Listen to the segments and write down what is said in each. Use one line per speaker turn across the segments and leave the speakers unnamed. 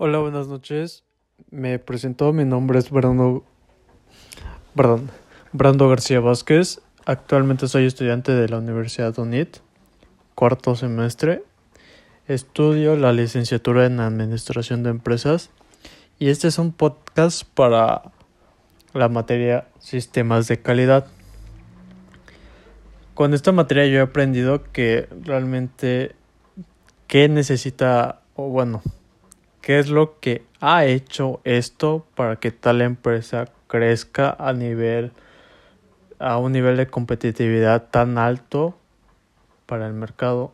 Hola, buenas noches. Me presento, mi nombre es Brando, perdón, Brando García Vázquez. Actualmente soy estudiante de la Universidad UNIT, cuarto semestre. Estudio la licenciatura en Administración de Empresas y este es un podcast para la materia Sistemas de Calidad. Con esta materia yo he aprendido que realmente qué necesita, o bueno, qué es lo que ha hecho esto para que tal empresa crezca a nivel a un nivel de competitividad tan alto para el mercado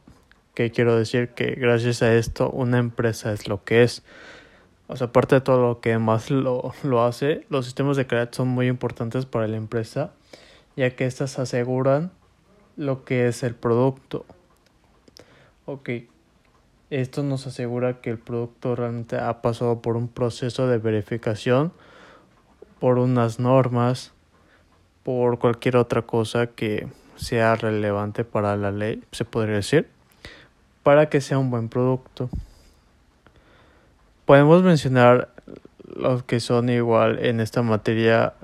que quiero decir que gracias a esto una empresa es lo que es. O sea aparte de todo lo que más lo, lo hace los sistemas de calidad son muy importantes para la empresa ya que estas aseguran lo que es el producto. Ok esto nos asegura que el producto realmente ha pasado por un proceso de verificación, por unas normas, por cualquier otra cosa que sea relevante para la ley, se podría decir, para que sea un buen producto. Podemos mencionar los que son igual en esta materia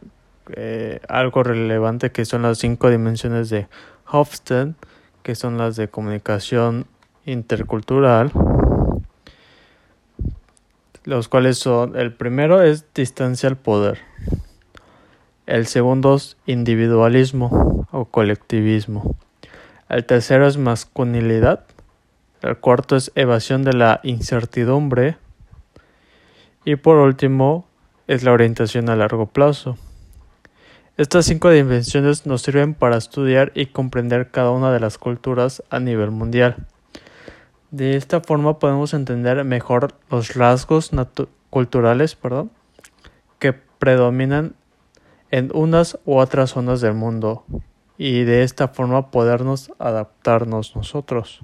eh, algo relevante que son las cinco dimensiones de Hofstede, que son las de comunicación intercultural, los cuales son, el primero es distancia al poder, el segundo es individualismo o colectivismo, el tercero es masculinidad, el cuarto es evasión de la incertidumbre y por último es la orientación a largo plazo. Estas cinco dimensiones nos sirven para estudiar y comprender cada una de las culturas a nivel mundial. De esta forma podemos entender mejor los rasgos culturales perdón, que predominan en unas u otras zonas del mundo y de esta forma podernos adaptarnos nosotros.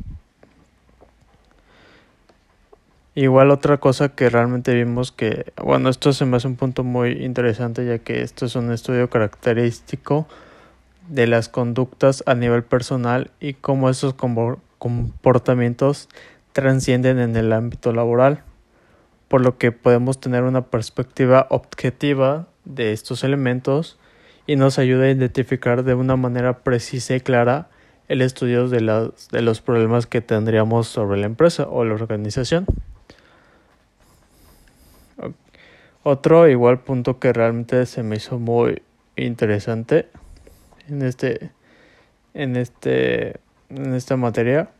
Igual otra cosa que realmente vimos que, bueno, esto se me hace un punto muy interesante ya que esto es un estudio característico de las conductas a nivel personal y cómo esos comportamientos transcienden en el ámbito laboral, por lo que podemos tener una perspectiva objetiva de estos elementos y nos ayuda a identificar de una manera precisa y clara el estudio de, de los problemas que tendríamos sobre la empresa o la organización. Otro igual punto que realmente se me hizo muy interesante en este en este en esta materia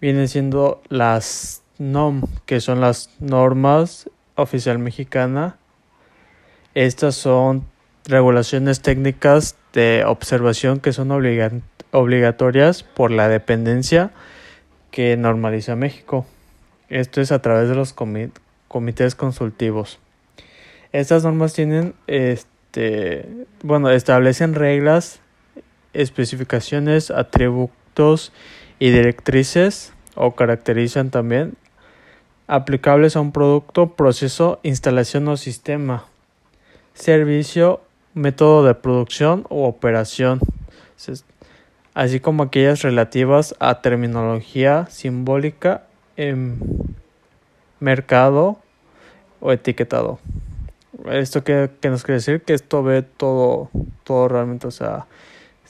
vienen siendo las NOM, que son las normas oficial mexicana. Estas son regulaciones técnicas de observación que son obligatorias por la dependencia que normaliza México. Esto es a través de los comités consultivos. Estas normas tienen, este, bueno, establecen reglas especificaciones, atributos y directrices o caracterizan también aplicables a un producto, proceso, instalación o sistema, servicio, método de producción o operación, así como aquellas relativas a terminología simbólica en mercado o etiquetado. Esto que, nos quiere decir que esto ve todo, todo realmente, o sea,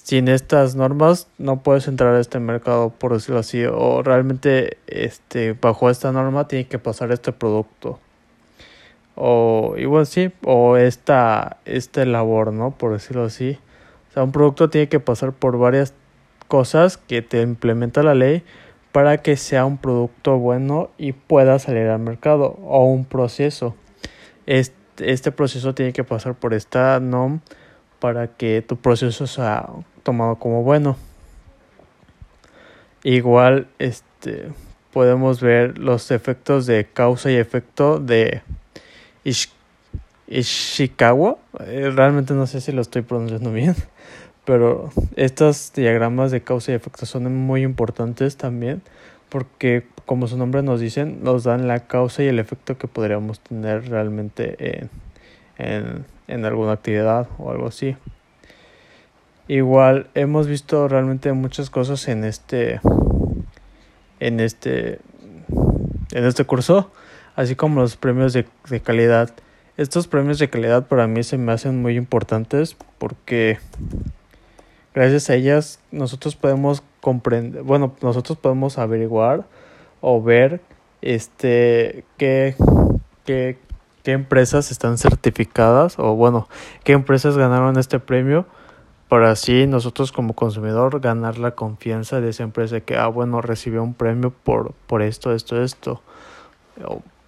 sin estas normas no puedes entrar a este mercado por decirlo así o realmente este bajo esta norma tiene que pasar este producto. O igual sí o esta este labor no por decirlo así. O sea un producto tiene que pasar por varias cosas que te implementa la ley para que sea un producto bueno y pueda salir al mercado o un proceso. Este, este proceso tiene que pasar por esta norma para que tu proceso sea tomado como bueno. Igual este podemos ver los efectos de causa y efecto de Ishikawa. Eh, realmente no sé si lo estoy pronunciando bien, pero estos diagramas de causa y efecto son muy importantes también porque como su nombre nos dicen, nos dan la causa y el efecto que podríamos tener realmente en, en, en alguna actividad o algo así. Igual hemos visto realmente muchas cosas en este en este en este curso, así como los premios de, de calidad. Estos premios de calidad para mí se me hacen muy importantes porque gracias a ellas nosotros podemos comprender, bueno, nosotros podemos averiguar o ver este qué, qué, qué empresas están certificadas o bueno, qué empresas ganaron este premio para así nosotros como consumidor ganar la confianza de esa empresa que ah bueno recibió un premio por por esto esto esto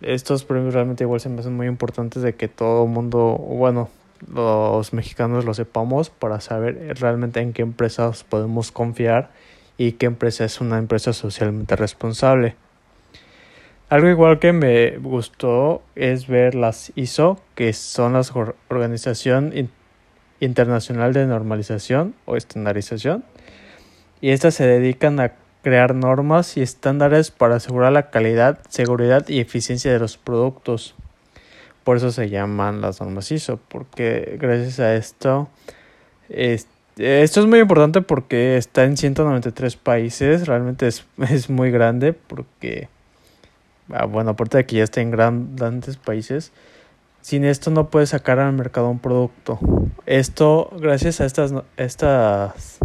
estos premios realmente igual se me hacen muy importantes de que todo el mundo, bueno, los mexicanos lo sepamos para saber realmente en qué empresas podemos confiar y qué empresa es una empresa socialmente responsable. Algo igual que me gustó es ver las ISO, que son las Organización Internacional de Normalización o Estandarización, y estas se dedican a crear normas y estándares para asegurar la calidad, seguridad y eficiencia de los productos. Por eso se llaman las normas ISO, porque gracias a esto, esto es muy importante porque está en 193 países, realmente es, es muy grande porque, ah, bueno, aparte de que ya está en grandes países, sin esto no puedes sacar al mercado un producto. Esto, gracias a estas, estas,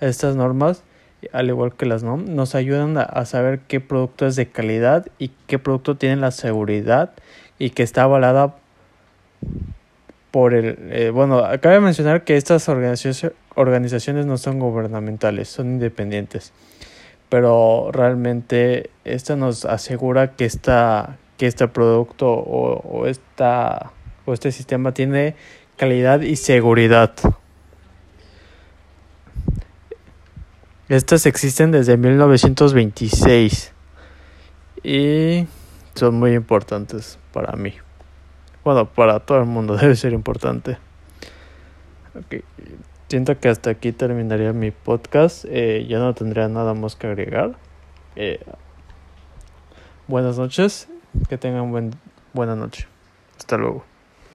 estas normas, al igual que las NOM, nos ayudan a, saber qué producto es de calidad y qué producto tiene la seguridad y que está avalada por el... Eh, bueno, de mencionar que estas organizaciones, organizaciones no son gubernamentales, son independientes, pero realmente esto nos asegura que, esta, que este producto o, o, esta, o este sistema tiene calidad y seguridad. Estas existen desde 1926 y son muy importantes para mí. Bueno, para todo el mundo debe ser importante. Siento que hasta aquí terminaría mi podcast. Eh, ya no tendría nada más que agregar. Eh, buenas noches. Que tengan buen, buena noche. Hasta luego.